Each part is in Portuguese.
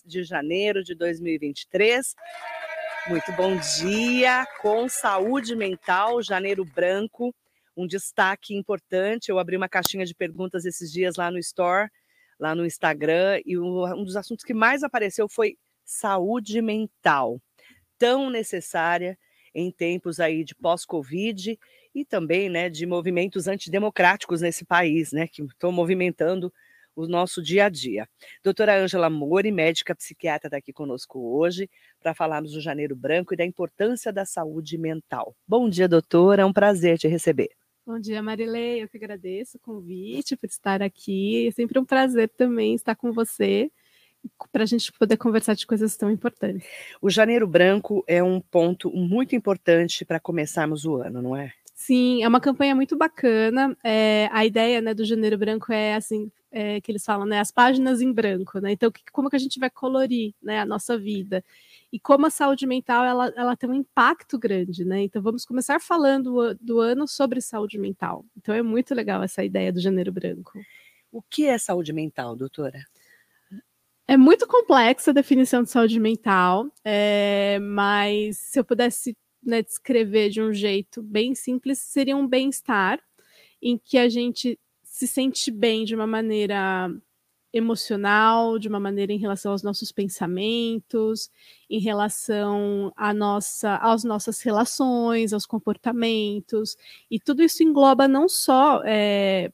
2 de janeiro de 2023. Muito bom dia com saúde mental, janeiro branco, um destaque importante. Eu abri uma caixinha de perguntas esses dias lá no Store, lá no Instagram, e um dos assuntos que mais apareceu foi saúde mental, tão necessária em tempos aí de pós-Covid e também né, de movimentos antidemocráticos nesse país, né, que estão movimentando o nosso dia a dia. Doutora Ângela Mori, médica psiquiatra, está aqui conosco hoje para falarmos do Janeiro Branco e da importância da saúde mental. Bom dia, doutora, é um prazer te receber. Bom dia, Marilei, eu que agradeço o convite por estar aqui, é sempre um prazer também estar com você para a gente poder conversar de coisas tão importantes. O Janeiro Branco é um ponto muito importante para começarmos o ano, não é? Sim, é uma campanha muito bacana. É, a ideia né, do Janeiro Branco é assim, é, que eles falam, né, as páginas em branco, né? Então, que, como que a gente vai colorir né, a nossa vida? E como a saúde mental ela, ela tem um impacto grande, né? Então, vamos começar falando do ano sobre saúde mental. Então, é muito legal essa ideia do Janeiro Branco. O que é saúde mental, doutora? É muito complexa a definição de saúde mental, é, mas se eu pudesse né, descrever de um jeito bem simples, seria um bem-estar em que a gente se sente bem de uma maneira emocional, de uma maneira em relação aos nossos pensamentos, em relação à nossa, às nossas relações, aos comportamentos, e tudo isso engloba não só é,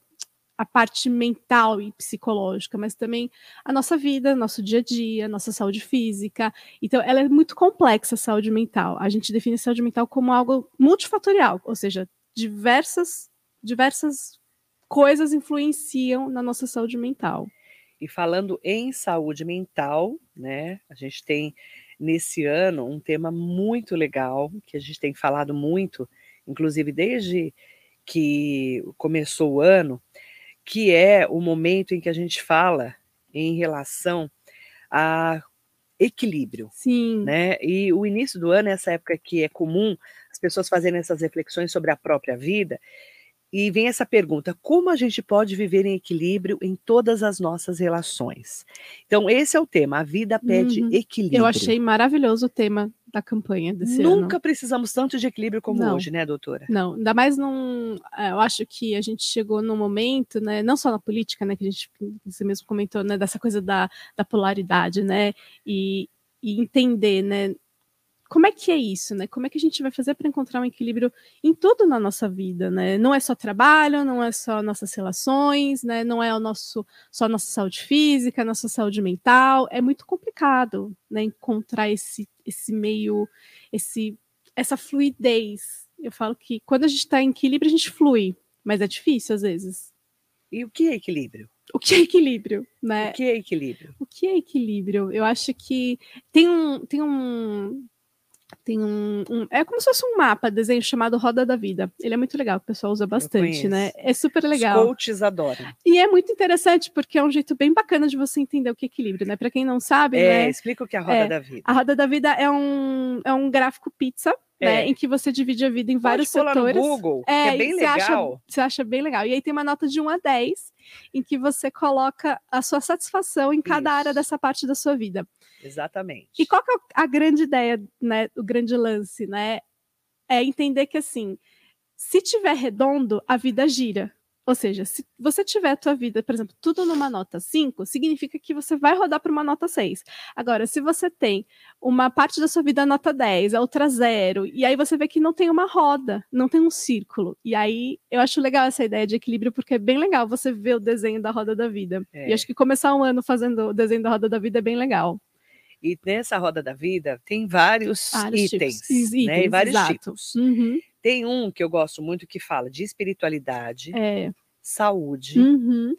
a parte mental e psicológica, mas também a nossa vida, nosso dia a dia, nossa saúde física. Então, ela é muito complexa a saúde mental. A gente define a saúde mental como algo multifatorial, ou seja, diversas, diversas coisas influenciam na nossa saúde mental. E falando em saúde mental, né, a gente tem nesse ano um tema muito legal que a gente tem falado muito, inclusive desde que começou o ano, que é o momento em que a gente fala em relação a equilíbrio. Sim. Né? E o início do ano é essa época que é comum as pessoas fazerem essas reflexões sobre a própria vida. E vem essa pergunta: como a gente pode viver em equilíbrio em todas as nossas relações? Então, esse é o tema. A vida pede uhum. equilíbrio. Eu achei maravilhoso o tema da campanha desse Nunca ano. Nunca precisamos tanto de equilíbrio como não, hoje, né, doutora? Não, ainda mais num. É, eu acho que a gente chegou num momento, né, não só na política, né, que a gente, você mesmo comentou, né, dessa coisa da, da polaridade, né, e, e entender, né, como é que é isso, né? Como é que a gente vai fazer para encontrar um equilíbrio em tudo na nossa vida, né? Não é só trabalho, não é só nossas relações, né? Não é o nosso só a nossa saúde física, nossa saúde mental. É muito complicado, né? Encontrar esse esse meio, esse essa fluidez. Eu falo que quando a gente está em equilíbrio a gente flui, mas é difícil às vezes. E o que é equilíbrio? O que é equilíbrio, né? O que é equilíbrio? O que é equilíbrio? Eu acho que tem um, tem um, tem um, um, É como se fosse um mapa, desenho chamado Roda da Vida. Ele é muito legal, o pessoal usa bastante, né? É super legal. Os coaches adoram. E é muito interessante, porque é um jeito bem bacana de você entender o que é equilíbrio, né? Para quem não sabe, é, né? Explica o que é a Roda é, da Vida. A Roda da Vida é um, é um gráfico pizza. Né, é. em que você divide a vida em Pode vários setores. Lá no Google, é, é bem você legal. Acha, você acha bem legal. E aí tem uma nota de 1 a 10, em que você coloca a sua satisfação em cada Isso. área dessa parte da sua vida. Exatamente. E qual que é a grande ideia, né, o grande lance, né? É entender que assim, se tiver redondo, a vida gira. Ou seja, se você tiver a tua vida, por exemplo, tudo numa nota 5, significa que você vai rodar para uma nota 6. Agora, se você tem uma parte da sua vida nota 10, a outra 0, e aí você vê que não tem uma roda, não tem um círculo. E aí eu acho legal essa ideia de equilíbrio, porque é bem legal você ver o desenho da roda da vida. É. E acho que começar um ano fazendo o desenho da roda da vida é bem legal. E nessa roda da vida tem vários, vários itens, tipos. né? E vários exato. tipos. Uhum. Tem um que eu gosto muito que fala de espiritualidade, É. saúde, Uhum.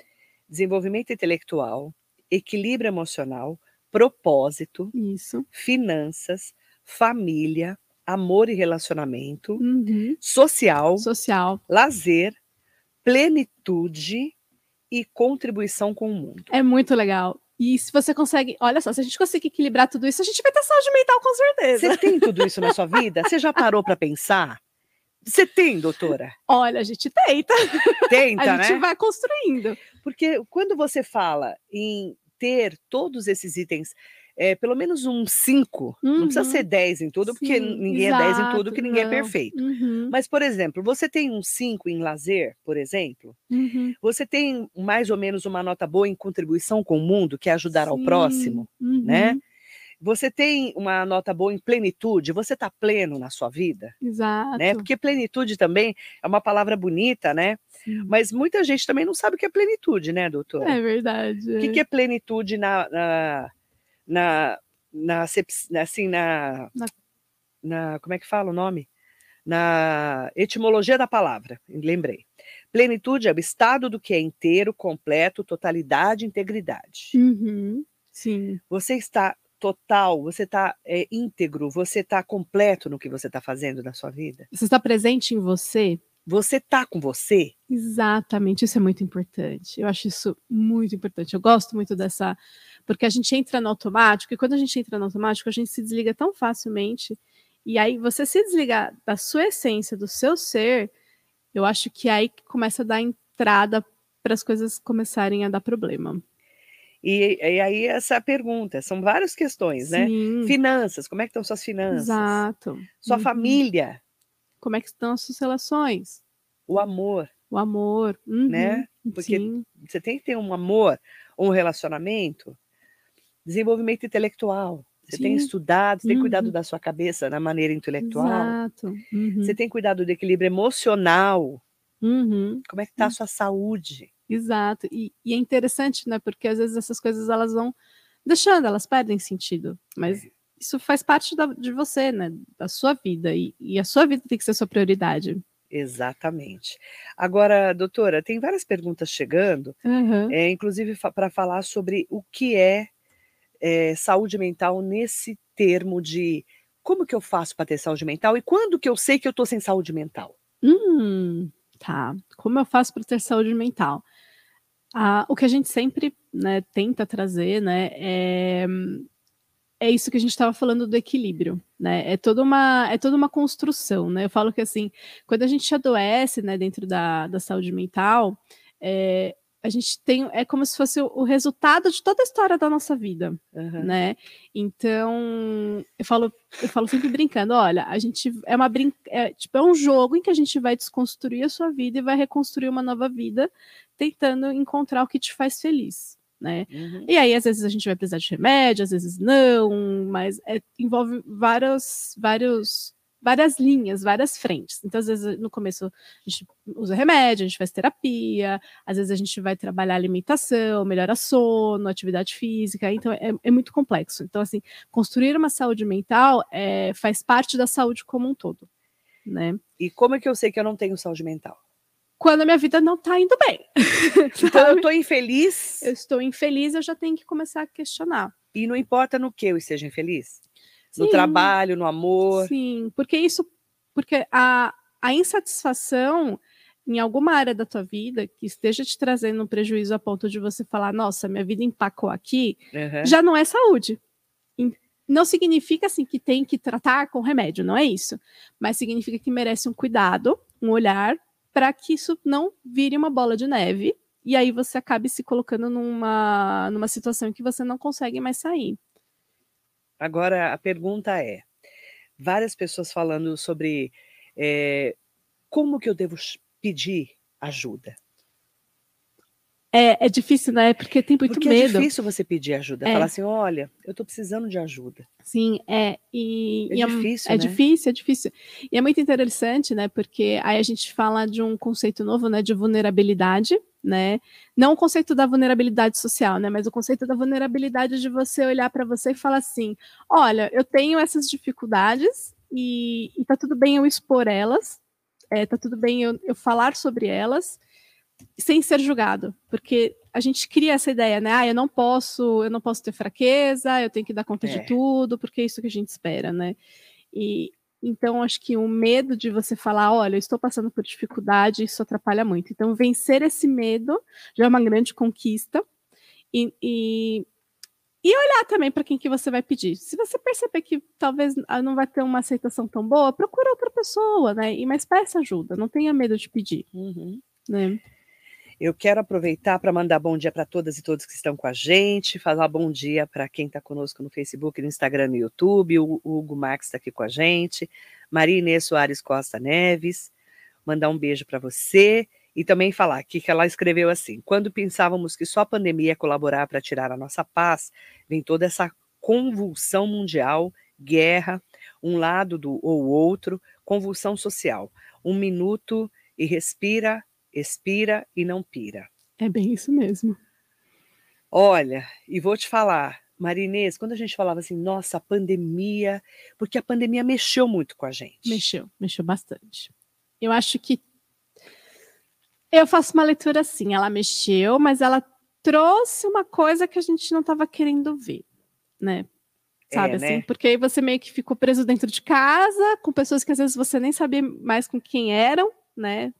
desenvolvimento intelectual, equilíbrio emocional, propósito, Isso. finanças, família, amor e relacionamento, Uhum. social, Social. lazer, plenitude e contribuição com o mundo. É muito legal. E se você consegue, olha só, se a gente conseguir equilibrar tudo isso, a gente vai ter saúde mental com certeza. Você tem tudo isso na sua vida? Você já parou para pensar? Você tem, doutora? Olha, a gente tenta. Tenta, a gente né? vai construindo. Porque quando você fala em ter todos esses itens é, pelo menos um 5, uhum. não precisa Uhum. ser 10 em tudo, porque Sim, ninguém é 10 em tudo, exato, que ninguém é não. perfeito. Uhum, Mas, por exemplo, você tem um 5 em lazer, por exemplo, uhum. você tem mais ou menos uma nota boa em contribuição com o mundo, que é ajudar ao Sim, próximo, né? uhum, Você tem uma nota boa em plenitude, você está pleno na sua vida, Exato. né? Porque plenitude também é uma palavra bonita, né? sim. Mas muita gente também não sabe o que é plenitude, né, doutor? É verdade. O que, que é plenitude na, na, na, na assim, na, Na- na, como é que fala o nome? Na etimologia da palavra, lembrei. Plenitude é o estado do que é inteiro, completo, totalidade, integridade. Uhum, Sim. Você está total, você está é, íntegro, você está completo no que você está fazendo na sua vida. Você está presente em você? Você está com você. Exatamente, isso é muito importante. Eu acho isso muito importante. Eu gosto muito dessa. Porque a gente entra no automático, e quando a gente entra no automático, a gente se desliga tão facilmente. E aí, você se desligar da sua essência, do seu ser, eu acho que aí que começa a dar entrada para as coisas começarem a dar problema. E, e aí essa pergunta, são várias questões, né? Sim, Finanças, como é que estão suas finanças? exato. Sua Uhum. família, Como é que estão as suas relações? o amor. O amor, uhum, Né? Porque sim, Você tem que ter um amor, um relacionamento, desenvolvimento intelectual. Você tem Sim. estudado, você tem cuidado Uhum. da sua cabeça na maneira intelectual. exato. uhum, Você tem cuidado do equilíbrio emocional. uhum. Como é que está a sua saúde? Exato. E, e é interessante, né? Porque às vezes essas coisas elas vão deixando, elas perdem sentido. Mas É. isso faz parte da- de você, né? Da sua vida. E, e a sua vida tem que ser sua prioridade. Exatamente. Agora, doutora, tem várias perguntas chegando, é, inclusive para falar sobre o que é, é, saúde mental nesse termo de como que eu faço para ter saúde mental e quando que eu sei que eu estou sem saúde mental. Hum, tá. Como eu faço para ter saúde mental? Ah, o que a gente sempre né, tenta trazer, né, é, é isso que a gente estava falando do equilíbrio, né? É toda uma é toda uma construção, né? Eu falo que assim, quando a gente adoece, né, dentro da, da saúde mental, é, a gente tem é como se fosse o, resultado de toda a história da nossa vida, Aham. né? Então, eu falo, eu falo sempre brincando, olha, a gente é uma brin é, tipo, é um jogo em que a gente vai desconstruir a sua vida e vai reconstruir uma nova vida, tentando encontrar o que te faz feliz, né? Uhum. E aí, às vezes, a gente vai precisar de remédio, às vezes não, mas é- envolve vários, vários, várias linhas, várias frentes. Então, às vezes, no começo, a gente usa remédio, a gente faz terapia, às vezes a gente vai trabalhar alimentação, melhora sono, atividade física, então é, é muito complexo. Então, assim, construir uma saúde mental é, faz parte da saúde como um todo, né? E como é que eu sei que eu não tenho saúde mental? Quando a minha vida não tá indo bem. Então eu estou infeliz eu estou infeliz, eu já tenho que começar a questionar. e não importa no que eu esteja infeliz. No trabalho, no amor. Sim, porque isso, porque a, a insatisfação em alguma área da tua vida que esteja te trazendo um prejuízo a ponto de você falar, nossa, minha vida empacou aqui, Aham. já não é saúde. Não significa assim que tem que tratar com remédio, não é isso. Mas significa que merece um cuidado, um olhar, para que isso não vire uma bola de neve e aí você acabe se colocando numa, numa situação em que você não consegue mais sair. Agora a pergunta é: várias pessoas falando sobre eh, como que eu devo pedir ajuda? É, é difícil, né? Porque tem muito Porque é medo. difícil você pedir ajuda. É. Falar assim, olha, eu estou precisando de ajuda. Sim, é. E, É e difícil, é né? difícil, é difícil. E é muito interessante, né? Porque aí a gente fala de um conceito novo, né? De vulnerabilidade, né? Não o conceito da vulnerabilidade social, né? Mas o conceito da vulnerabilidade de você olhar para você e falar assim: olha, eu tenho essas dificuldades e, e tá tudo bem eu expor elas, é, tá tudo bem eu, eu falar sobre elas sem ser julgado, porque a gente cria essa ideia, né? Ah, eu não posso, eu não posso ter fraqueza, eu tenho que dar conta É. de tudo, porque é isso que a gente espera, né? E então acho que o medo de você falar, olha, eu estou passando por dificuldade, isso atrapalha muito. Então vencer esse medo já é uma grande conquista e, e, e olhar também para quem que você vai pedir. Se você perceber que talvez ah, não vai ter uma aceitação tão boa, procura outra pessoa, né? E mas peça ajuda, não tenha medo de pedir, Uhum. né? Eu quero aproveitar para mandar bom dia para todas e todos que estão com a gente, falar bom dia para quem está conosco no Facebook, no Instagram, no YouTube. O Hugo Max está aqui com a gente, Maria Inês Soares Costa Neves, mandar um beijo para você e também falar que ela escreveu assim: quando pensávamos que só a pandemia ia colaborar para tirar a nossa paz, vem toda essa convulsão mundial, guerra, um lado do ou outro, convulsão social. Um minuto e respira expira e não pira. É bem isso mesmo. Olha, e vou te falar, Marinês, quando a gente falava assim, nossa, a pandemia, porque a pandemia mexeu muito com a gente. Mexeu, mexeu bastante. Eu acho que eu faço uma leitura assim, ela mexeu, mas ela trouxe uma coisa que a gente não estava querendo ver, né? Sabe é, assim? Né? Porque aí você meio que ficou preso dentro de casa, com pessoas que às vezes você nem sabia mais com quem eram, né?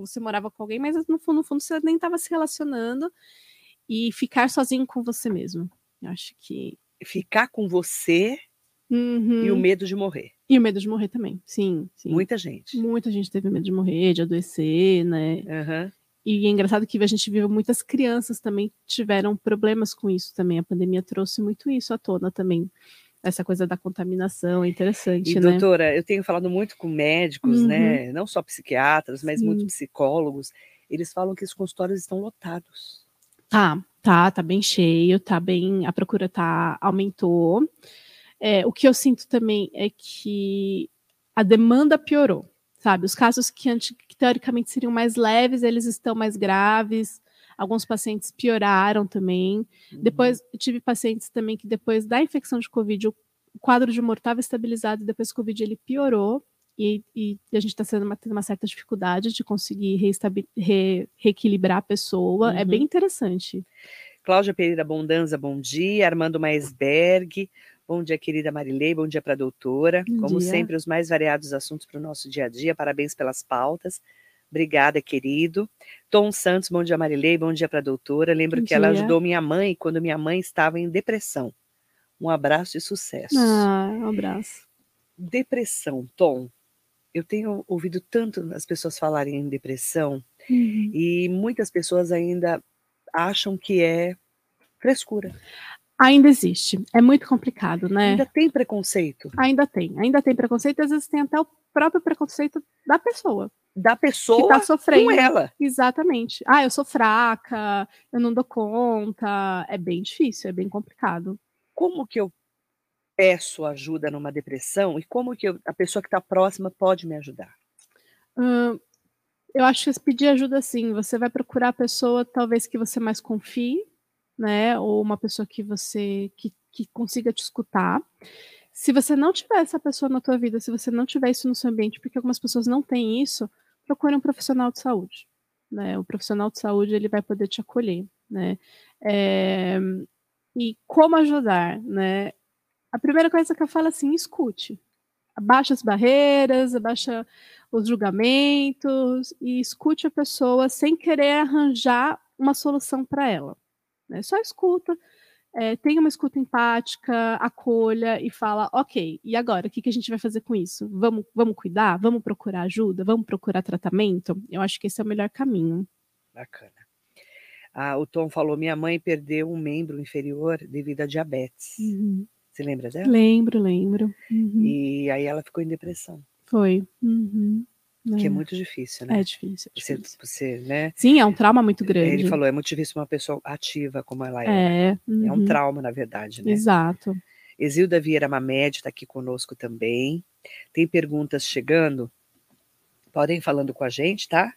Você morava com alguém, mas no fundo, no fundo você nem estava se relacionando e ficar sozinho com você mesmo. Eu acho que ficar com você uhum. e o medo de morrer. E o medo de morrer também, sim, sim, Muita gente. Muita gente teve medo de morrer, de adoecer, né? Uhum. E é engraçado que a gente viu muitas crianças também tiveram problemas com isso também. A pandemia trouxe muito isso à tona também essa coisa da contaminação é interessante, e, né? Doutora, eu tenho falado muito com médicos, né? uhum. né? Não só psiquiatras, mas Sim. muitos psicólogos. Eles falam que os consultórios estão lotados. Tá, tá, tá bem cheio, tá bem, a procura tá aumentou. É, o que eu sinto também é que a demanda piorou, sabe? Os casos que, que teoricamente seriam mais leves, eles estão mais graves. Alguns pacientes pioraram também. Uhum. Depois, tive pacientes também que depois da infecção de Covid, o quadro de humor estava estabilizado, e depois do Covid ele piorou. E, e, a gente está tendo uma, tendo uma certa dificuldade de conseguir re, reequilibrar a pessoa. Uhum. É bem interessante. Cláudia Pereira Bondanza, bom dia. Armando Maisberg, bom dia, querida Marilei, bom dia para a doutora. Bom Como dia. sempre, os mais variados assuntos para o nosso dia a dia. Parabéns pelas pautas. Obrigada, querido. Tom Santos, bom dia, Marilei, bom dia para a doutora. Lembro bom que dia. ela ajudou minha mãe quando minha mãe estava em depressão. Um abraço e sucesso. Ah, um abraço. Depressão, Tom. Eu tenho ouvido tanto as pessoas falarem em depressão uhum. e muitas pessoas ainda acham que é frescura. Ainda existe. É muito complicado, né? Ainda tem preconceito. Ainda tem. Ainda tem preconceito, e às vezes tem até o próprio preconceito da pessoa da pessoa que tá sofrendo com ela. Exatamente. Ah, eu sou fraca, eu não dou conta. É bem difícil, é bem complicado. Como que eu peço ajuda numa depressão e como que eu, a pessoa que está próxima pode me ajudar? Hum, eu acho que pedir ajuda sim. Você vai procurar a pessoa talvez que você mais confie, né? Ou uma pessoa que você que, que consiga te escutar. Se você não tiver essa pessoa na tua vida, se você não tiver isso no seu ambiente, porque algumas pessoas não têm isso, procure um profissional de saúde. Né? O profissional de saúde ele vai poder te acolher, né? É... E como ajudar, né? A primeira coisa que eu falo é assim, escute. Abaixa as barreiras, abaixa os julgamentos e escute a pessoa sem querer arranjar uma solução para ela. Né? Só escuta, é, tenha uma escuta empática, acolha e fala, ok, e agora, o que, que a gente vai fazer com isso? Vamos, vamos cuidar? Vamos procurar ajuda? Vamos procurar tratamento? Eu acho que esse é o melhor caminho. Bacana. Ah, o Tom falou, minha mãe perdeu um membro inferior devido a diabetes. Uhum. Você lembra dela? Lembro, lembro. Uhum. E aí ela ficou em depressão. Foi. Uhum. Que é. é muito difícil, né? É difícil. É difícil. Você, você, né? Sim, é um trauma muito grande. Ele falou, é muito difícil uma pessoa ativa como ela é. É, uhum. é um uhum. trauma, na verdade, né? Exato. Exilda Vieira Mamed está aqui conosco também. Tem perguntas chegando? Podem ir falando com a gente, tá?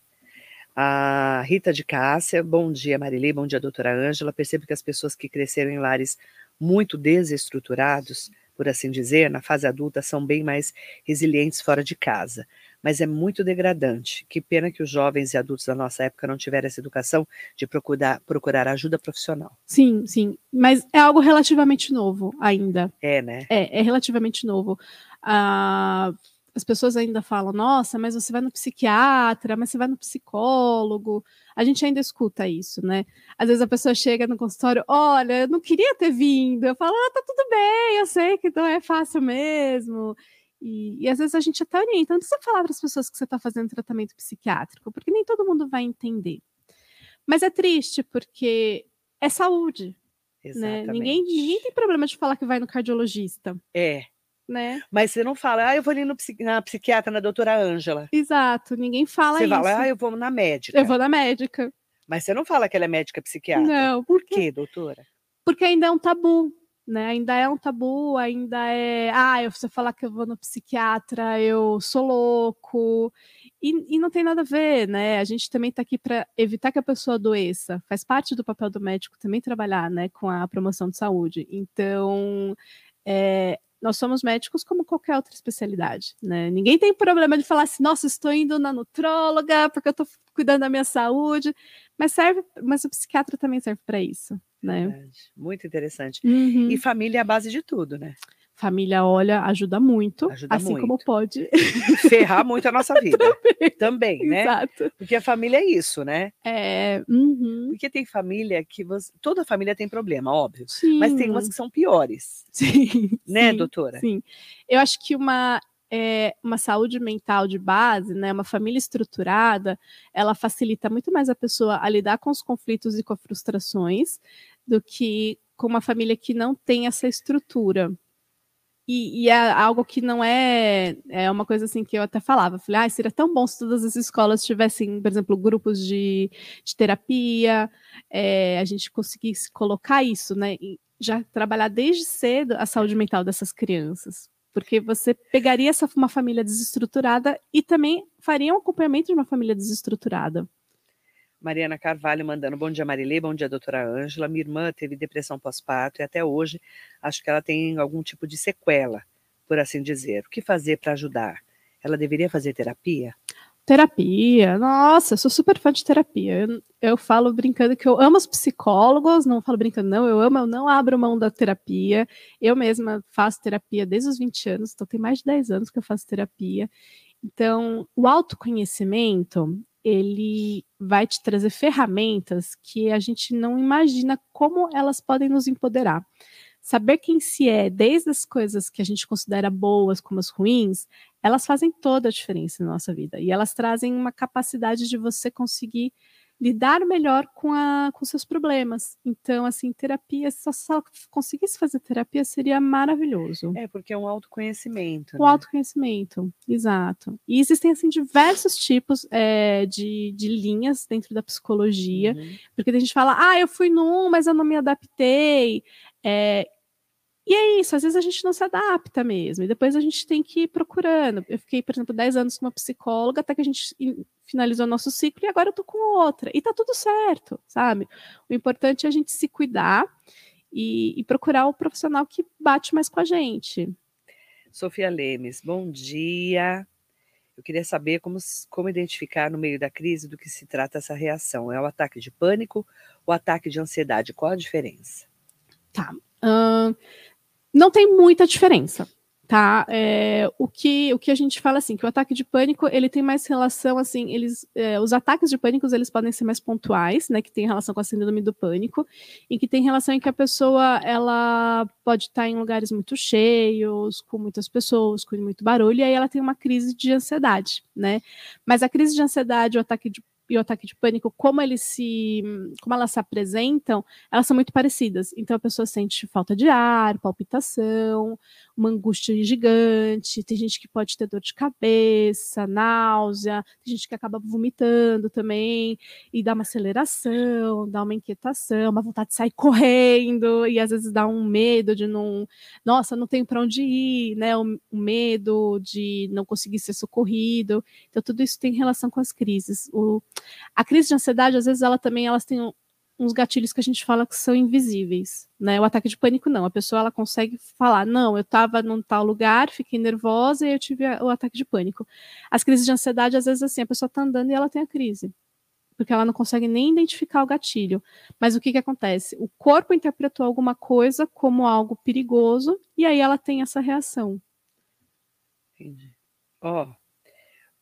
A Rita de Cássia, bom dia, Marilei, bom dia, doutora Ângela. Percebo que as pessoas que cresceram em lares muito desestruturados, por assim dizer, na fase adulta, são bem mais resilientes fora de casa mas é muito degradante. Que pena que os jovens e adultos da nossa época não tiveram essa educação de procurar, procurar ajuda profissional. Sim, sim, mas é algo relativamente novo ainda. É, né? É, é relativamente novo. Ah, as pessoas ainda falam, nossa, mas você vai no psiquiatra, mas você vai no psicólogo. A gente ainda escuta isso, né? Às vezes a pessoa chega no consultório, olha, eu não queria ter vindo. Eu falo, ah, tá tudo bem, eu sei que não é fácil mesmo. E, e, às vezes a gente até orienta, não precisa falar para as pessoas que você está fazendo tratamento psiquiátrico, porque nem todo mundo vai entender. Mas é triste, porque é saúde. Né? Ninguém, ninguém tem problema de falar que vai no cardiologista. É. Né? Mas você não fala, ah, eu vou ali no, na psiquiatra, na doutora Ângela. Exato, ninguém fala você isso. Você fala, ah, eu vou na médica. Eu vou na médica. Mas você não fala que ela é médica psiquiatra. Não. Por quê, doutora? Porque ainda é um tabu né? Ainda é um tabu, ainda é. Ah, eu você falar que eu vou no psiquiatra, eu sou louco. E, e não tem nada a ver, né? A gente também está aqui para evitar que a pessoa adoeça. Faz parte do papel do médico também trabalhar, né, com a promoção de saúde. Então, é, nós somos médicos como qualquer outra especialidade, né? Ninguém tem problema de falar assim, nossa, estou indo na nutróloga porque eu estou cuidando da minha saúde, mas serve, mas o psiquiatra também serve para isso, né? Muito interessante. Uhum. E família é a base de tudo, né? Família, olha, ajuda muito, ajuda assim muito. como pode ferrar muito a nossa vida. também. também, né? Exato. Porque a família é isso, né? É, uhum. Porque tem família que você, toda família tem problema, óbvio, Sim. mas tem umas que são piores, Sim, né, sim, doutora? Sim. Eu acho que uma é, uma saúde mental de base, né, uma família estruturada, ela facilita muito mais a pessoa a lidar com os conflitos e com as frustrações do que com uma família que não tem essa estrutura. E, e, é algo que não é, é uma coisa assim que eu até falava. Falei, ah, seria tão bom se todas as escolas tivessem, por exemplo, grupos de, de terapia, é, a gente conseguisse colocar isso, né? E já trabalhar desde cedo a saúde mental dessas crianças. Porque você pegaria essa, uma família desestruturada e também faria um acompanhamento de uma família desestruturada. Mariana Carvalho mandando bom dia, Marilê, bom dia, doutora Ângela. Minha irmã teve depressão pós-parto e até hoje acho que ela tem algum tipo de sequela, por assim dizer. O que fazer para ajudar? Ela deveria fazer terapia? Terapia, nossa, eu sou super fã de terapia. Eu, eu falo brincando que eu amo os psicólogos, não falo brincando, não, eu amo, eu não abro mão da terapia. Eu mesma faço terapia desde os 20 anos, então tem mais de 10 anos que eu faço terapia. Então, o autoconhecimento, ele vai te trazer ferramentas que a gente não imagina como elas podem nos empoderar. Saber quem se é, desde as coisas que a gente considera boas como as ruins, elas fazem toda a diferença na nossa vida. E elas trazem uma capacidade de você conseguir lidar melhor com, a, com seus problemas. Então, assim, terapia, se só conseguisse fazer terapia, seria maravilhoso. É, porque é um autoconhecimento. O né? autoconhecimento, exato. E existem, assim, diversos tipos é, de, de linhas dentro da psicologia, Uhum. porque a gente fala, ah, eu fui num, mas eu não me adaptei. É, e é isso, às vezes a gente não se adapta mesmo, e depois a gente tem que ir procurando. Eu fiquei, por exemplo, 10 anos com uma psicóloga, até que a gente in- finalizou nosso ciclo, e agora eu tô com outra. E tá tudo certo, sabe? O importante é a gente se cuidar e, e procurar o profissional que bate mais com a gente. Sofia Lemes, bom dia. Eu queria saber como, como identificar no meio da crise do que se trata essa reação. É o ataque de pânico ou ataque de ansiedade? Qual a diferença? Ahn, não tem muita diferença, tá? É, o, que, o que a gente fala assim, que o ataque de pânico, ele tem mais relação, assim, eles, é, os ataques de pânico, eles podem ser mais pontuais, né, que tem relação com a síndrome do pânico, e que tem relação em que a pessoa, ela pode estar em lugares muito cheios, com muitas pessoas, com muito barulho, e aí ela tem uma crise de ansiedade, né? Mas a crise de ansiedade, o ataque de e o ataque de pânico, como eles se, como elas se apresentam, elas são muito parecidas. Então a pessoa sente falta de ar, palpitação, uma angústia gigante, tem gente que pode ter dor de cabeça, náusea, tem gente que acaba vomitando também, e dá uma aceleração, dá uma inquietação, uma vontade de sair correndo, e às vezes dá um medo de não, nossa, não tenho para onde ir, né? O, medo de não conseguir ser socorrido. Então tudo isso tem relação com as crises. O, a crise de ansiedade, às vezes, ela também elas têm uns gatilhos que a gente fala que são invisíveis, né? O ataque de pânico não, a pessoa ela consegue falar, não, eu estava num tal lugar, fiquei nervosa e eu tive o ataque de pânico. As crises de ansiedade, às vezes, assim, a pessoa está andando e ela tem a crise, porque ela não consegue nem identificar o gatilho. Mas o que que acontece? O corpo interpretou alguma coisa como algo perigoso e aí ela tem essa reação. Entendi. Ó,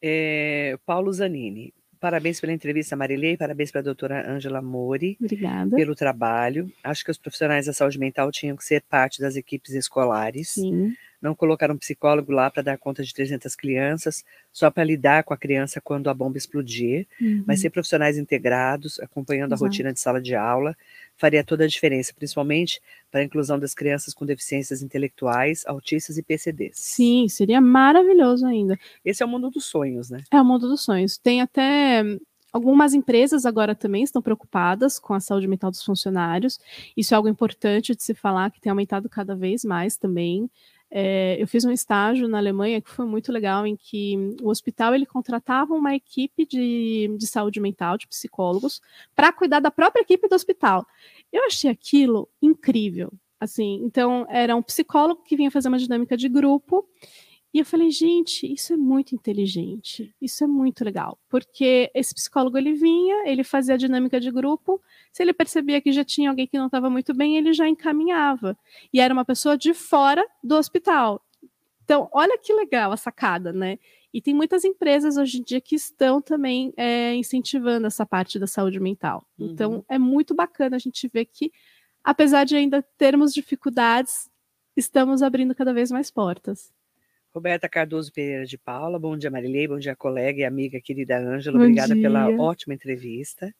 é, Paulo Zanini, parabéns pela entrevista, Marilei, parabéns para a doutora Ângela Mori Obrigada. pelo trabalho. Acho que os profissionais da saúde mental tinham que ser parte das equipes escolares. Sim. Não colocar um psicólogo lá para dar conta de 300 crianças, só para lidar com a criança quando a bomba explodir, Uhum. mas ser profissionais integrados, acompanhando Exato. a rotina de sala de aula, faria toda a diferença, principalmente para a inclusão das crianças com deficiências intelectuais, autistas e PCDs. Sim, seria maravilhoso ainda. Esse é o mundo dos sonhos, né? É o mundo dos sonhos. Tem até algumas empresas agora também estão preocupadas com a saúde mental dos funcionários. Isso é algo importante de se falar, que tem aumentado cada vez mais também. É, eu fiz um estágio na Alemanha que foi muito legal, em que o hospital ele contratava uma equipe de, de saúde mental, de psicólogos, para cuidar da própria equipe do hospital. Eu achei aquilo incrível. Assim, então era um psicólogo que vinha fazer uma dinâmica de grupo e eu falei, gente, isso é muito inteligente, isso é muito legal, porque esse psicólogo ele vinha, ele fazia a dinâmica de grupo, se ele percebia que já tinha alguém que não estava muito bem, ele já encaminhava. E era uma pessoa de fora do hospital. Então, olha que legal a sacada, né? E tem muitas empresas hoje em dia que estão também é, incentivando essa parte da saúde mental. Uhum. Então, é muito bacana a gente ver que, apesar de ainda termos dificuldades, estamos abrindo cada vez mais portas. Roberta Cardoso Pereira de Paula, bom dia Marilei, bom dia colega e amiga querida Ângela, obrigada dia. pela ótima entrevista.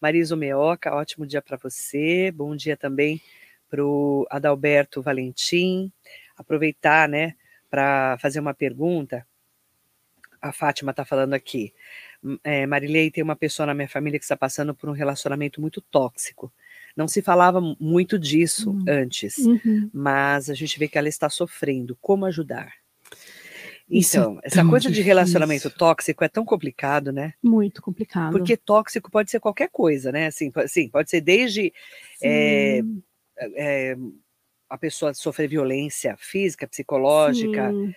Marisa Meoca, ótimo dia para você, bom dia também para o Adalberto Valentim. Aproveitar, né, para fazer uma pergunta. A Fátima está falando aqui. É, Marilei, tem uma pessoa na minha família que está passando por um relacionamento muito tóxico. Não se falava muito disso Hum. antes Uhum. mas a gente vê que ela está sofrendo. Como ajudar? Isso é Então, essa coisa de relacionamento difícil. tóxico é tão complicado, né? Muito complicado. Porque tóxico pode ser qualquer coisa, né? Assim, assim pode ser desde é, Sim, é, a pessoa sofrer violência física, psicológica, sim,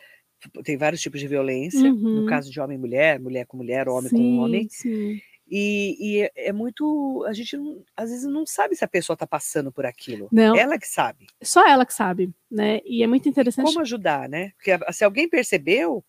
tem vários tipos de violência, no Uhum. caso de homem e mulher, mulher com mulher, homem com homem, sim. E, e é- é muito, a gente não- às vezes não sabe se a pessoa está passando por aquilo, Não. ela que sabe. Só ela que sabe, né? E é muito interessante. Como ajudar, né? Porque se alguém percebeu,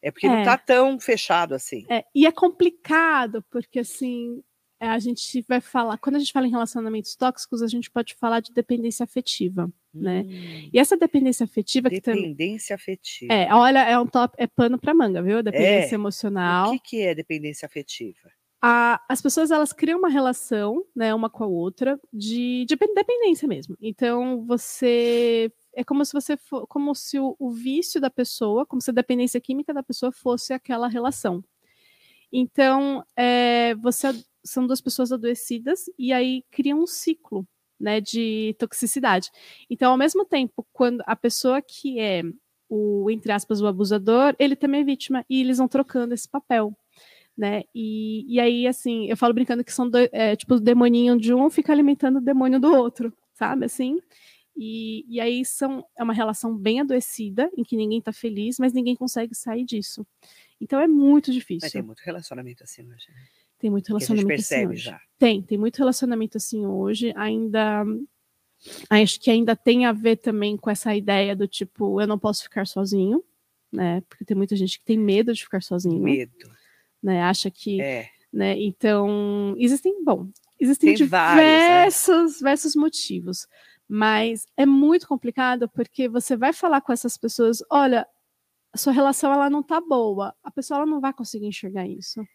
é porque não É. está tão fechado assim. É, e é complicado, porque assim, é, a gente vai falar, quando a gente fala em relacionamentos tóxicos, a gente pode falar de dependência afetiva, né? Hum, E essa dependência afetiva que também. dependência afetiva. É, olha, é um top, é pano para manga, viu? Dependência É. emocional. O que, que é dependência afetiva? A- as pessoas elas criam uma relação, né, uma com a outra, de, de depen- dependência mesmo. Então você é como se você for, como se o, o vício da pessoa, como se a dependência química da pessoa fosse aquela relação. Então é, você são duas pessoas adoecidas e aí cria um ciclo, né, de toxicidade. Então ao mesmo tempo quando a pessoa que é o entre aspas o abusador, ele também é vítima e eles vão trocando esse papel né? E, e aí, assim, eu falo brincando que são dois, é, tipo o demoninho de um fica alimentando o demônio do outro, sabe? Assim. E, e aí são, é uma relação bem adoecida, em que ninguém tá feliz, mas ninguém consegue sair disso. Então é muito Mas difícil. tem muito relacionamento assim hoje. né? Tem muito Que a gente relacionamento assim percebe hoje. já. Tem, tem muito relacionamento assim hoje. Ainda acho que ainda tem a ver também com essa ideia do tipo, eu não posso ficar sozinho, né? Porque tem muita gente que tem medo de ficar sozinho, Medo. Né? Acha que É. né? Então, existem, bom, existem Tem vários, né? diversos, diversos motivos, mas é muito complicado porque você vai falar com essas pessoas, olha, a sua relação ela não tá boa, a pessoa ela não vai conseguir enxergar isso.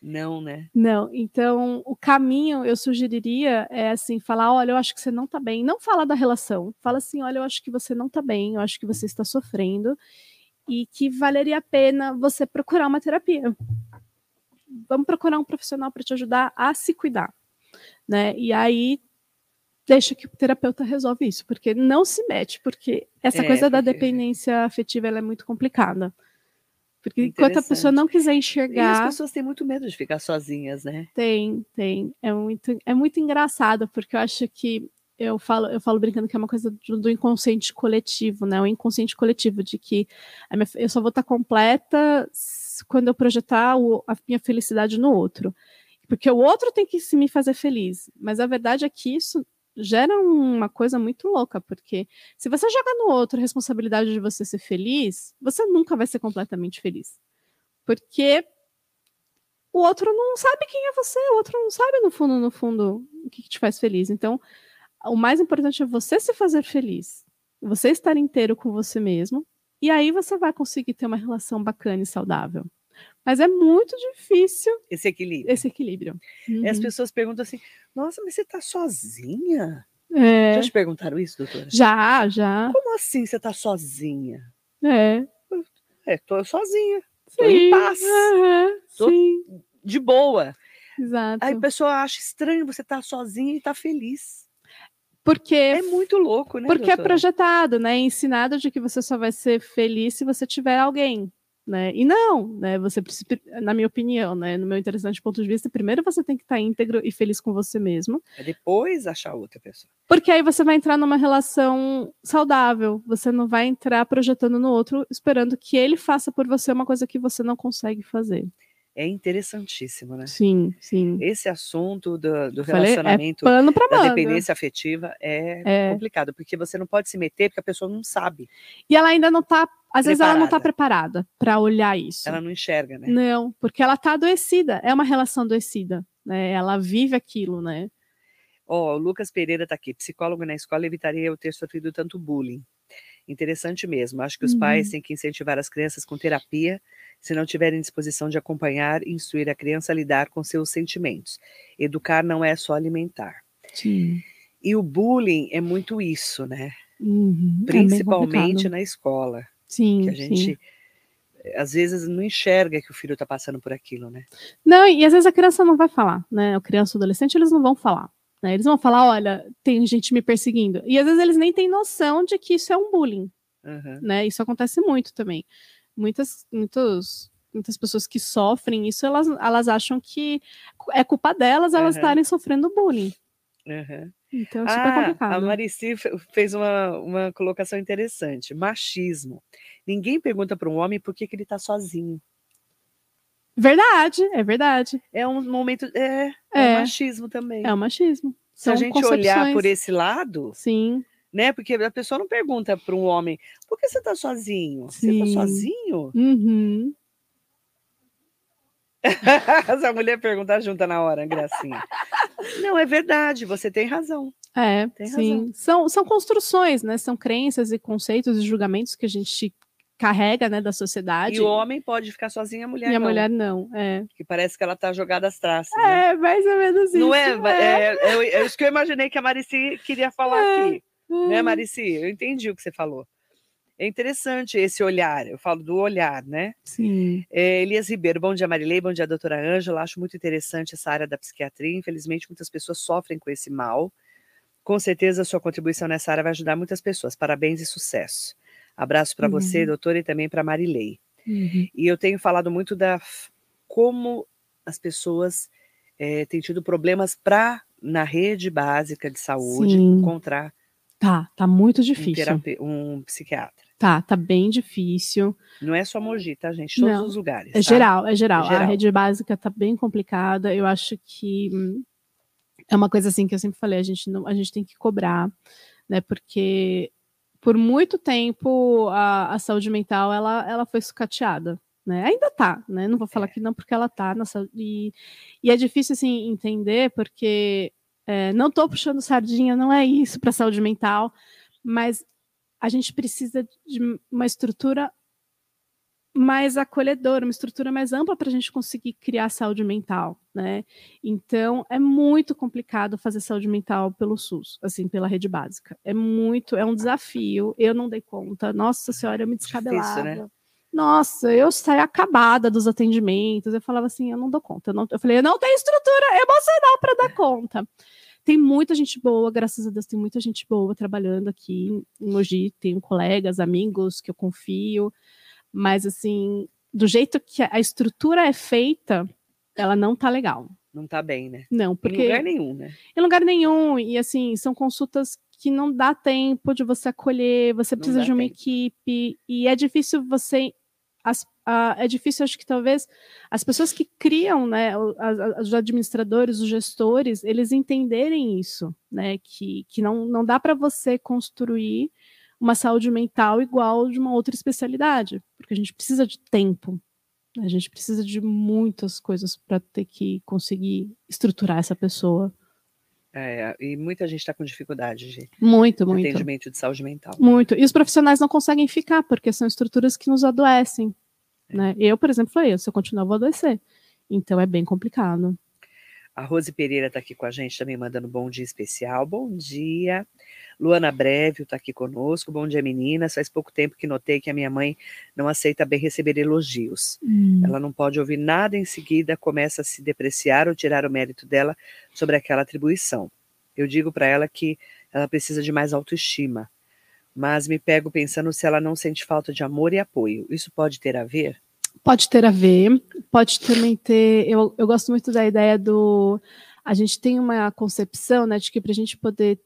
Não, né? Não, então o caminho eu sugeriria é assim, falar, olha, eu acho que você não tá bem, não fala da relação, fala assim, olha, eu acho que você não tá bem, eu acho que você está sofrendo e que valeria a pena você procurar uma terapia. Vamos procurar um profissional para te ajudar a se cuidar, né? E aí deixa que o terapeuta resolve isso, porque não se mete, porque essa É, coisa da porque- dependência afetiva é muito complicada. Porque enquanto a pessoa não quiser E as enxergar, pessoas têm muito medo de ficar sozinhas, né? tem, tem. É muito, é muito engraçado, porque eu acho que eu falo, eu falo brincando que é uma coisa do, do inconsciente coletivo, né? O inconsciente coletivo de que minha- eu só vou estar completa quando eu projetar o- a minha felicidade no outro. Porque o outro tem que se me fazer feliz. Mas a verdade é que isso gera uma coisa muito louca, porque se você joga no outro a responsabilidade de você ser feliz, você nunca vai ser completamente feliz. Porque o outro não sabe quem é você, o outro não sabe no fundo, no fundo, o que, que te faz feliz. Então, o mais importante é você se fazer feliz, você estar inteiro com você mesmo, E aí você vai conseguir ter uma relação bacana e saudável. Mas é muito difícil esse equilíbrio. Esse equilíbrio. Uhum. As pessoas perguntam assim: nossa, mas você tá sozinha? É. Já te perguntaram isso, doutora? Já, já. Como assim você tá sozinha? É. É, tô sozinha. Sim. Tô em paz. Uhum. Tô Sim. de boa. Exato. Aí a pessoa acha estranho você estar tá sozinha e tá feliz. Porque é muito louco, né? Porque doutora? é projetado, né? Ensinado de que você só vai ser feliz se você tiver alguém né? E não, né? Você precisa, na minha opinião, né? No meu interessante ponto de vista, primeiro você tem que estar íntegro e feliz com você mesmo. É depois achar outra pessoa. Porque aí você vai entrar numa relação saudável. Você não vai entrar projetando no outro, esperando que ele faça por você uma coisa que você não consegue fazer. É interessantíssimo, né? Sim, sim. Esse assunto do, do relacionamento, Falei, é da dependência afetiva é, é, complicado, porque você não pode se meter porque a pessoa não sabe. E ela ainda não está às vezes ela não está preparada para olhar isso. Ela não enxerga, né? Não, porque ela está adoecida. É uma relação adoecida. Né? Ela vive aquilo, né? Ó, oh, o Lucas Pereira está aqui. Psicólogo na escola evitaria eu ter sofrido tanto bullying. Interessante mesmo. Acho que os uhum. pais têm que incentivar as crianças com terapia, se não tiverem disposição de acompanhar e instruir a criança a lidar com seus sentimentos. Educar não é só alimentar. Sim. E o bullying é muito isso, né? Uhum. É Principalmente é na escola. Sim, que a gente sim. às vezes não enxerga que o filho está passando por aquilo, né? Não, e às vezes a criança não vai falar, né? A criança ou adolescente, eles não vão falar. Né? Eles vão falar, olha, tem gente me perseguindo. E às vezes eles nem têm noção de que isso é um bullying. Uhum. Né? Isso acontece muito também. Muitas, muitos, muitas pessoas que sofrem isso, elas, elas acham que é culpa delas elas estarem uhum. sofrendo bullying. Uhum. Então, é super ah, complicado. A Marici fez uma, uma colocação interessante. Machismo. Ninguém pergunta para um homem por que, que ele está sozinho. Verdade, é verdade. É um momento. É, é, é um machismo também. É um machismo. Se São a gente olhar por esse lado. Sim. Né? Porque a pessoa não pergunta para um homem por que você está sozinho? Sim. Você está sozinho? Uhum. Essa mulher perguntar junta na hora, gracinha. Não, é verdade, você tem razão. É, tem sim. Razão. São, são construções, né? São crenças e conceitos e julgamentos que a gente carrega, né, da sociedade. E o homem pode ficar sozinho, a mulher e não. a mulher não, é. Que parece que ela tá jogada às traças. É, né? mais ou menos isso. Não é? É, é, é, é isso que eu imaginei que a Marici queria falar é, aqui. É. Né, Marici? Eu entendi o que você falou. É interessante esse olhar, eu falo do olhar, né? Sim. É, Elias Ribeiro, bom dia Marilei, bom dia doutora Ângela, acho muito interessante essa área da psiquiatria, infelizmente muitas pessoas sofrem com esse mal, com certeza a sua contribuição nessa área vai ajudar muitas pessoas, parabéns e sucesso. Abraço para uhum. você, doutora, e também para Marilei. Uhum. E eu tenho falado muito da como as pessoas é, têm tido problemas para, na rede básica de saúde, Sim. encontrar Tá, tá muito difícil. Um, um, psiquiatra. Tá, tá bem difícil. Não é só Mogi, tá, gente? Todos Não, os lugares. É tá? geral, é geral, é geral. A rede básica tá bem complicada. Eu acho que hum, é uma coisa assim que eu sempre falei, a gente não, a gente tem que cobrar, né? Porque por muito tempo a, a saúde mental ela, ela foi sucateada. Né? Ainda tá, né? Não vou falar é. que não, porque ela tá nessa. E, e é difícil assim entender, porque é, não estou puxando sardinha, não é isso para a saúde mental, mas a gente precisa de uma estrutura mais acolhedora, uma estrutura mais ampla para a gente conseguir criar saúde mental, né? Então é muito complicado fazer saúde mental pelo SUS, assim, pela rede básica. É muito, é um desafio. Eu não dei conta. Nossa senhora, eu me descabelava. Difícil, né? Nossa, eu saí acabada dos atendimentos. Eu falava assim, eu não dou conta. Eu, não, eu falei, eu não tenho estrutura emocional para dar conta. Tem muita gente boa, graças a Deus, tem muita gente boa trabalhando aqui em Mogi. Tenho colegas, amigos que eu confio. Mas, assim, do jeito que a estrutura é feita, ela não tá legal. Não tá bem, né? Não, porque. Em lugar nenhum, né? Em lugar nenhum. E, assim, são consultas que não dá tempo de você acolher, você precisa de uma tempo. equipe, e é difícil você as, a, é difícil, acho que talvez as pessoas que criam, né, os, os administradores, os gestores, eles entenderem isso, né, que, que não, não dá para você construir uma saúde mental igual de uma outra especialidade, porque a gente precisa de tempo, a gente precisa de muitas coisas para ter que conseguir estruturar essa pessoa. É, e muita gente está com dificuldade de Muito, muito. atendimento de saúde mental. Muito. E os profissionais não conseguem ficar, porque são estruturas que nos adoecem. É. Né? Eu, por exemplo, falei, se eu continuar, eu vou adoecer. Então é bem complicado. A Rose Pereira está aqui com a gente também, mandando bom dia especial. Bom dia. Luana Brevio está aqui conosco. Bom dia, meninas. Faz pouco tempo que notei que a minha mãe não aceita bem receber elogios. Ela não pode ouvir nada em seguida, começa a se depreciar ou tirar o mérito dela sobre aquela atribuição. Eu digo para ela que ela precisa de mais autoestima, mas me pego pensando se ela não sente falta de amor e apoio. Isso pode ter a ver? Pode ter a ver, pode também ter. Eu, eu gosto muito da ideia do. A gente tem uma concepção, né, de que para a gente poder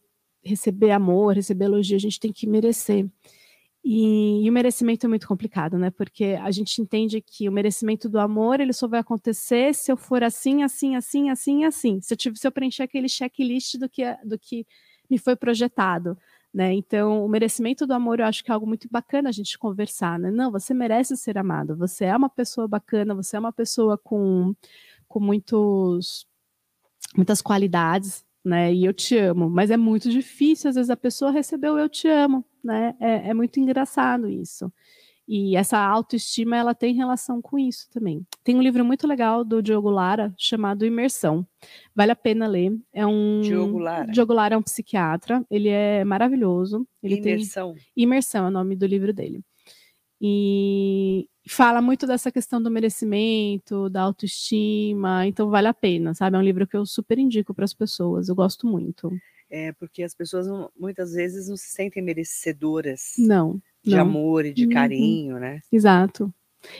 receber amor, receber elogio, a gente tem que merecer. E, e, o merecimento é muito complicado, né? Porque a gente entende que o merecimento do amor ele só vai acontecer se eu for assim, assim, assim, assim, assim. Se eu, tiver, se eu preencher aquele checklist do que, do que me foi projetado. Né? Então, o merecimento do amor eu acho que é algo muito bacana a gente conversar, né? Não, você merece ser amado, você é uma pessoa bacana, você é uma pessoa com, com muitos, muitas qualidades, né? E eu te amo, mas é muito difícil, às vezes, a pessoa receber o eu te amo, né? É, é muito engraçado isso. E essa autoestima, ela tem relação com isso também. Tem um livro muito legal do Diogo Lara, chamado Imersão. Vale a pena ler. É um... Diogo Lara. Diogo Lara é um psiquiatra. Ele é maravilhoso. Ele Imersão. Tem... Imersão é o nome do livro dele. E fala muito dessa questão do merecimento, da autoestima. Então vale a pena, sabe? É um livro que eu super indico para as pessoas. Eu gosto muito. É, porque as pessoas não, muitas vezes não se sentem merecedoras. Não de não. amor e de Uhum. carinho, né? Exato.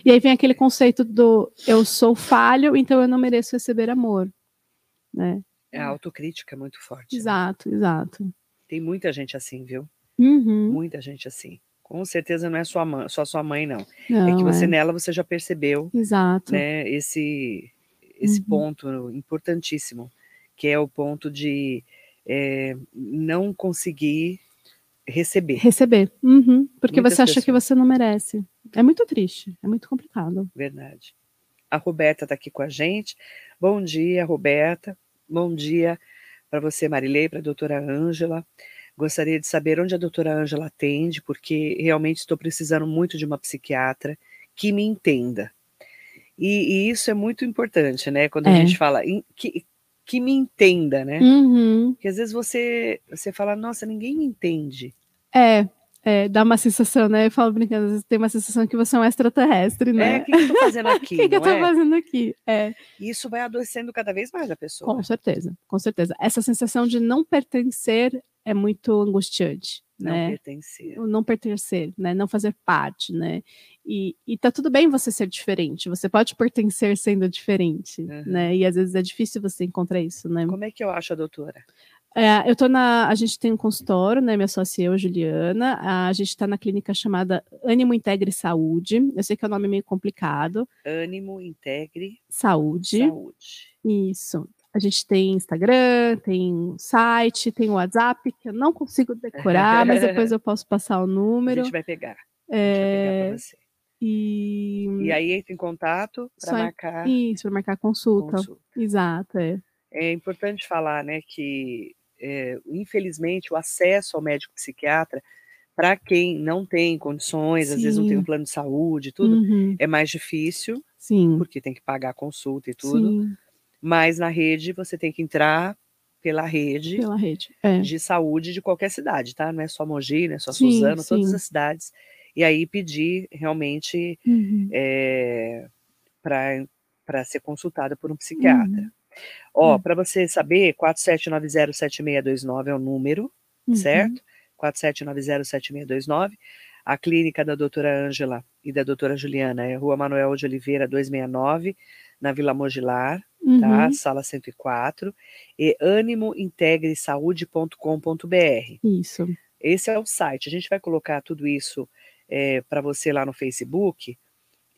E aí vem aquele conceito do eu sou falho, então eu não mereço receber amor. Né? É a autocrítica é muito forte. né? Exato, exato. Tem muita gente assim, viu? Uhum. Muita gente assim. Com certeza não é sua mãe, só sua mãe, não. Não, é que você é. nela você já percebeu, Exato. né, esse, esse Uhum. ponto importantíssimo, que é o ponto de é, não conseguir receber. Receber. Uhum. Porque Muitas você acha que pessoas. você não merece. É muito triste, é muito complicado. Verdade. A Roberta está aqui com a gente. Bom dia, Roberta. Bom dia para você, Marilei, para a doutora Ângela. Gostaria de saber onde a doutora Ângela atende, porque realmente estou precisando muito de uma psiquiatra que me entenda. E, e isso é muito importante, né? Quando a É. gente fala em- que, que me entenda, né? Uhum. Porque às vezes você, você fala, nossa, ninguém me entende. É, é, dá uma sensação, né? Eu falo brincando, às vezes tem uma sensação que você é um extraterrestre, É, né? o que, que eu estou fazendo O aqui? que, que eu tô é? fazendo aqui? É. E isso vai adoecendo cada vez mais a pessoa. Com certeza, com certeza. Essa sensação de não pertencer é muito angustiante, não né? pertencer. O não pertencer, né? Não fazer parte, né? E, e tá tudo bem você ser diferente. Você pode pertencer sendo diferente, Uhum. né? E às vezes é difícil você encontrar isso, né? Como é que eu acho a doutora? É, eu tô na. A gente tem um consultório, né? Minha sócia eu, Juliana. A gente está na clínica chamada Ânimo Integre Saúde. Eu sei que é um nome meio complicado. Ânimo, integre, Saúde. saúde. Isso. A gente tem Instagram, tem site, tem WhatsApp, que eu não consigo decorar, mas depois eu posso passar o A número. gente vai pegar. A gente vai pegar É, pra você. e E aí entra em contato para marcar isso, para marcar consulta. consulta. Exato, é. É importante falar, né, que é, infelizmente o acesso ao médico psiquiatra para quem não tem condições, às vezes não tem um Sim. plano de saúde, tudo, Uhum, é mais difícil, Sim. porque tem que pagar a consulta e tudo. Sim, Mas na rede você tem que entrar pela rede pela rede. É. de saúde de qualquer cidade, tá? Não é só Mogi, não é só Sim, Suzano, todas sim. as cidades. E aí pedir realmente Uhum, é, para ser consultada por um psiquiatra. uhum, Ó, Hum. para você saber, 47907629 é o número, uhum. certo? 47907629. A clínica da doutora Ângela e da doutora Juliana é Rua Manuel de Oliveira 269, na Vila Mogilar, tá? Uhum, Sala 104. E animointegresaude.com.br. Isso. Esse é o site. A gente vai colocar tudo isso para você lá no Facebook.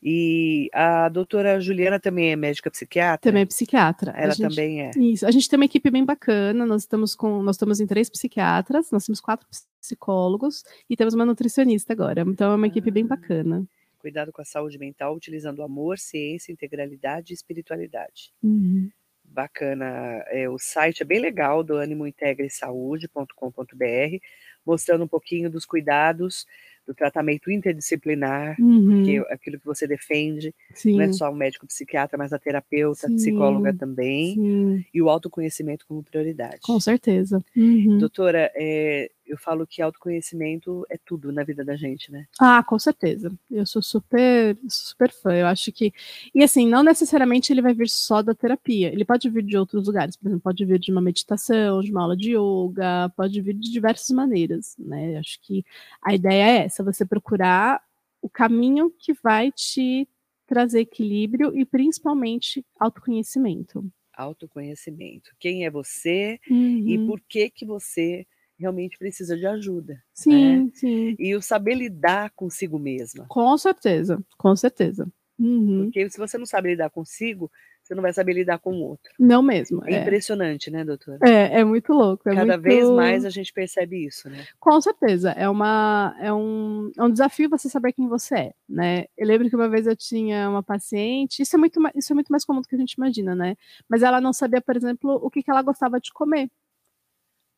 E a doutora Juliana também é médica psiquiatra? Também é psiquiatra. Ela gente- também é. Isso. A gente tem uma equipe bem bacana. Nós estamos com, nós estamos em três psiquiatras, nós temos quatro psicólogos e temos uma nutricionista agora. Então é uma equipe bem bacana. Cuidado com a saúde mental utilizando amor, ciência, integralidade e espiritualidade. Uhum. bacana. É, o site é bem legal, do animointegresaude.com.br, mostrando um pouquinho dos cuidados do tratamento interdisciplinar, Uhum. que é aquilo que você defende, Sim. não é só o médico psiquiatra, mas a terapeuta, a Sim, psicóloga também, Sim, e o autoconhecimento como prioridade. com certeza. Uhum. Doutora, é, eu falo que autoconhecimento é tudo na vida da gente, né? Ah, com certeza. Eu sou super, super fã. Eu acho que. E assim, não necessariamente ele vai vir só da terapia. Ele pode vir de outros lugares. Por exemplo, pode vir de uma meditação, de uma aula de yoga, pode vir de diversas maneiras, né? Eu Acho que a ideia é essa: você procurar o caminho que vai te trazer equilíbrio e principalmente autoconhecimento. Autoconhecimento. Quem é você e Uhum. por que que você realmente precisa de ajuda. Sim, sim. E o saber lidar consigo mesma. Com certeza, com certeza. Uhum. Porque se você não sabe lidar consigo, você não vai saber lidar com o outro. Não mesmo. É, É, impressionante, né, doutora? é, é muito louco. É Cada muito... vez mais a gente percebe isso, né? Com certeza, é, uma, é, um, é um desafio você saber quem você é, né? Eu lembro que uma vez eu tinha uma paciente, isso é muito, isso é muito mais comum do que a gente imagina, né? Mas ela não sabia, por exemplo, o que, que ela gostava de comer.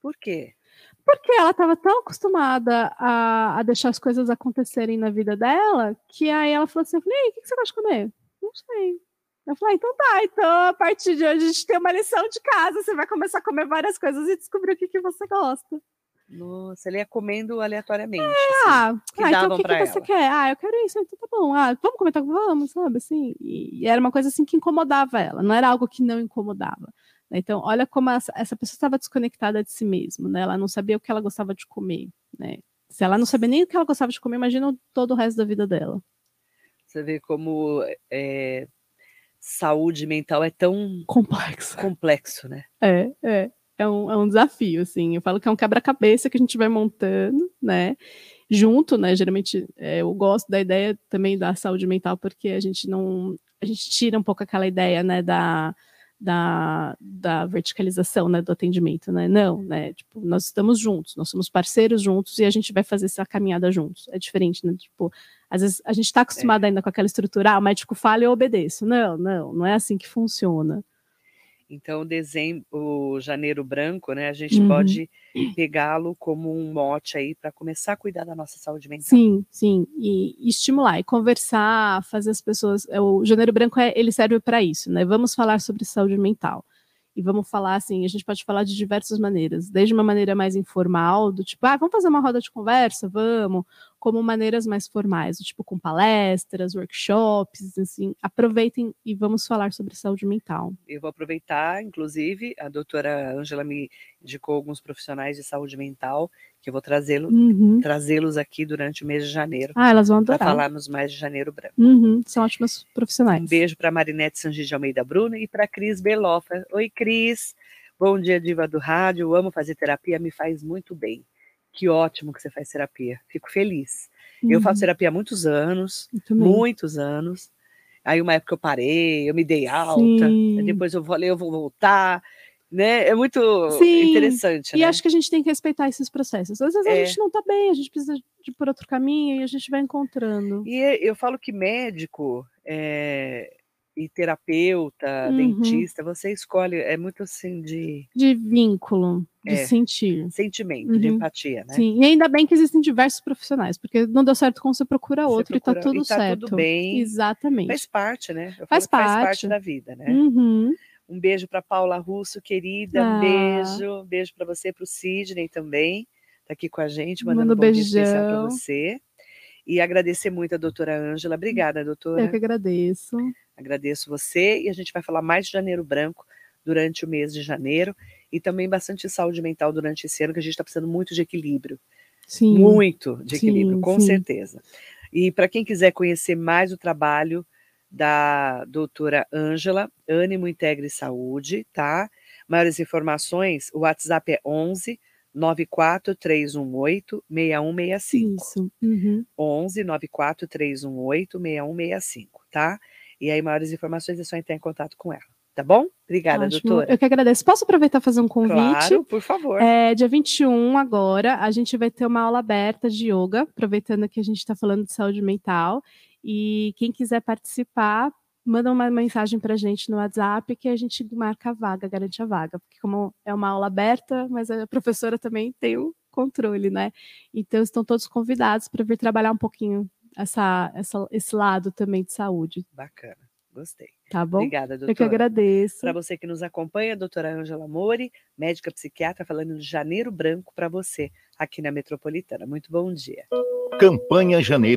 Por quê? Porque ela estava tão acostumada a, a deixar as coisas acontecerem na vida dela, que aí ela falou assim, eu falei, "Ei, o que, que você gosta de comer? Não sei. Eu falei, "Ah, então tá, então a partir de hoje a gente tem uma lição de casa, você vai começar a comer várias coisas e descobrir o que, que você gosta. Nossa, ele ia comendo aleatoriamente. assim. Ah, que ah então o que, que você quer? Ah, eu quero isso, então tá bom. Ah, vamos comentar, vamos, sabe, assim. E, e era uma coisa assim que incomodava ela, não era algo que não incomodava. né? Então, olha como essa, essa pessoa estava desconectada de si mesma, né? Ela não sabia o que ela gostava de comer, né? Se ela não sabia nem o que ela gostava de comer, imagina todo o resto da vida dela. Você vê como é, saúde mental é tão Complexo. complexo, né? É, é. É um, é um desafio, assim. Eu falo que é um quebra-cabeça que a gente vai montando, né? Junto, né? Geralmente é, eu gosto da ideia também da saúde mental, porque a gente não. A gente tira um pouco aquela ideia, né, da, da, da verticalização, né, do atendimento, né? Não, né? Tipo, nós estamos juntos, nós somos parceiros juntos e a gente vai fazer essa caminhada juntos. É diferente, né? Tipo, às vezes a gente está acostumado ainda com aquela estrutura, ah, o médico fala e eu obedeço. Não, não, não é assim que funciona. Então, dezembro, o janeiro branco, né? A gente Uhum. pode pegá-lo como um mote aí para começar a cuidar da nossa saúde mental. Sim, sim, e, e estimular, e conversar, fazer as pessoas. é, O Janeiro Branco é, ele serve para isso, né? Vamos falar sobre saúde mental. E vamos falar assim, a gente pode falar de diversas maneiras, desde uma maneira mais informal, do tipo, ah, vamos fazer uma roda de conversa, vamos, como maneiras mais formais, tipo com palestras, workshops, assim, aproveitem e vamos falar sobre saúde mental. Eu vou aproveitar, inclusive, a doutora Ângela me indicou alguns profissionais de saúde mental que eu vou trazê-lo- Uhum. trazê-los aqui durante o mês de janeiro Ah, elas vão para adorar. falarmos mais de janeiro branco. Uhum, são ótimas profissionais. Um beijo para Marinete Sangi de Almeida Bruno e para Cris Berlofa. Oi, Cris. Bom dia, diva do rádio. Eu amo fazer terapia, me faz muito bem. Que ótimo que você faz terapia. Fico feliz. Eu Uhum, faço terapia há muitos anos, eu muitos anos. Aí uma época eu parei, eu me dei alta, depois eu falei, eu vou voltar, né? É muito Sim, interessante, E né? acho que a gente tem que respeitar esses processos. Às vezes a É. gente não tá bem, a gente precisa de ir por outro caminho e a gente vai encontrando. E eu falo que médico é, e terapeuta, Uhum. dentista, você escolhe, é muito assim de De vínculo, de É. sentir. sentimento, de Uhum. empatia, né? Sim, e ainda bem que existem diversos profissionais, porque não deu certo com você procura Você outro procura- e tá tudo e tá certo. tudo bem. Exatamente. Faz parte, né? Faz que faz parte. parte da vida, né? Uhum. Um beijo para Paula Russo, querida. Um Ah. beijo. Um beijo para você, para o Sidney também. Tá aqui com a gente, mandando Manda um beijão. especial para você. E agradecer muito a doutora Ângela. Obrigada, doutora. Eu que agradeço. Agradeço você. E a gente vai falar mais de Janeiro Branco durante o mês de janeiro. E também bastante saúde mental durante esse ano, que a gente está precisando muito de equilíbrio. Sim. Muito de equilíbrio, Sim, com sim. certeza. E para quem quiser conhecer mais o trabalho da doutora Ângela, Ânimo Integre Saúde, tá? Maiores informações, o WhatsApp é 11 94318 6165. Isso. Uhum. 11 94318 6165, tá? E aí, maiores informações é só entrar em contato com ela, tá bom? Obrigada, Ótimo. doutora. Eu que agradeço. Posso aproveitar e fazer um convite? Claro, por favor. É, dia 21 agora, a gente vai ter uma aula aberta de yoga, aproveitando que a gente está falando de saúde mental. E quem quiser participar, manda uma mensagem para a gente no WhatsApp que a gente marca a vaga, garante a vaga, porque como é uma aula aberta, mas a professora também tem o controle, né? Então estão todos convidados para vir trabalhar um pouquinho essa, essa, esse lado também de saúde. Bacana, gostei. Tá bom? Obrigada, doutora. Eu que agradeço. Para você que nos acompanha, a doutora Ângela Mori, médica psiquiatra, falando de Janeiro Branco para você aqui na Metropolitana. Muito bom dia. Campanha Janeiro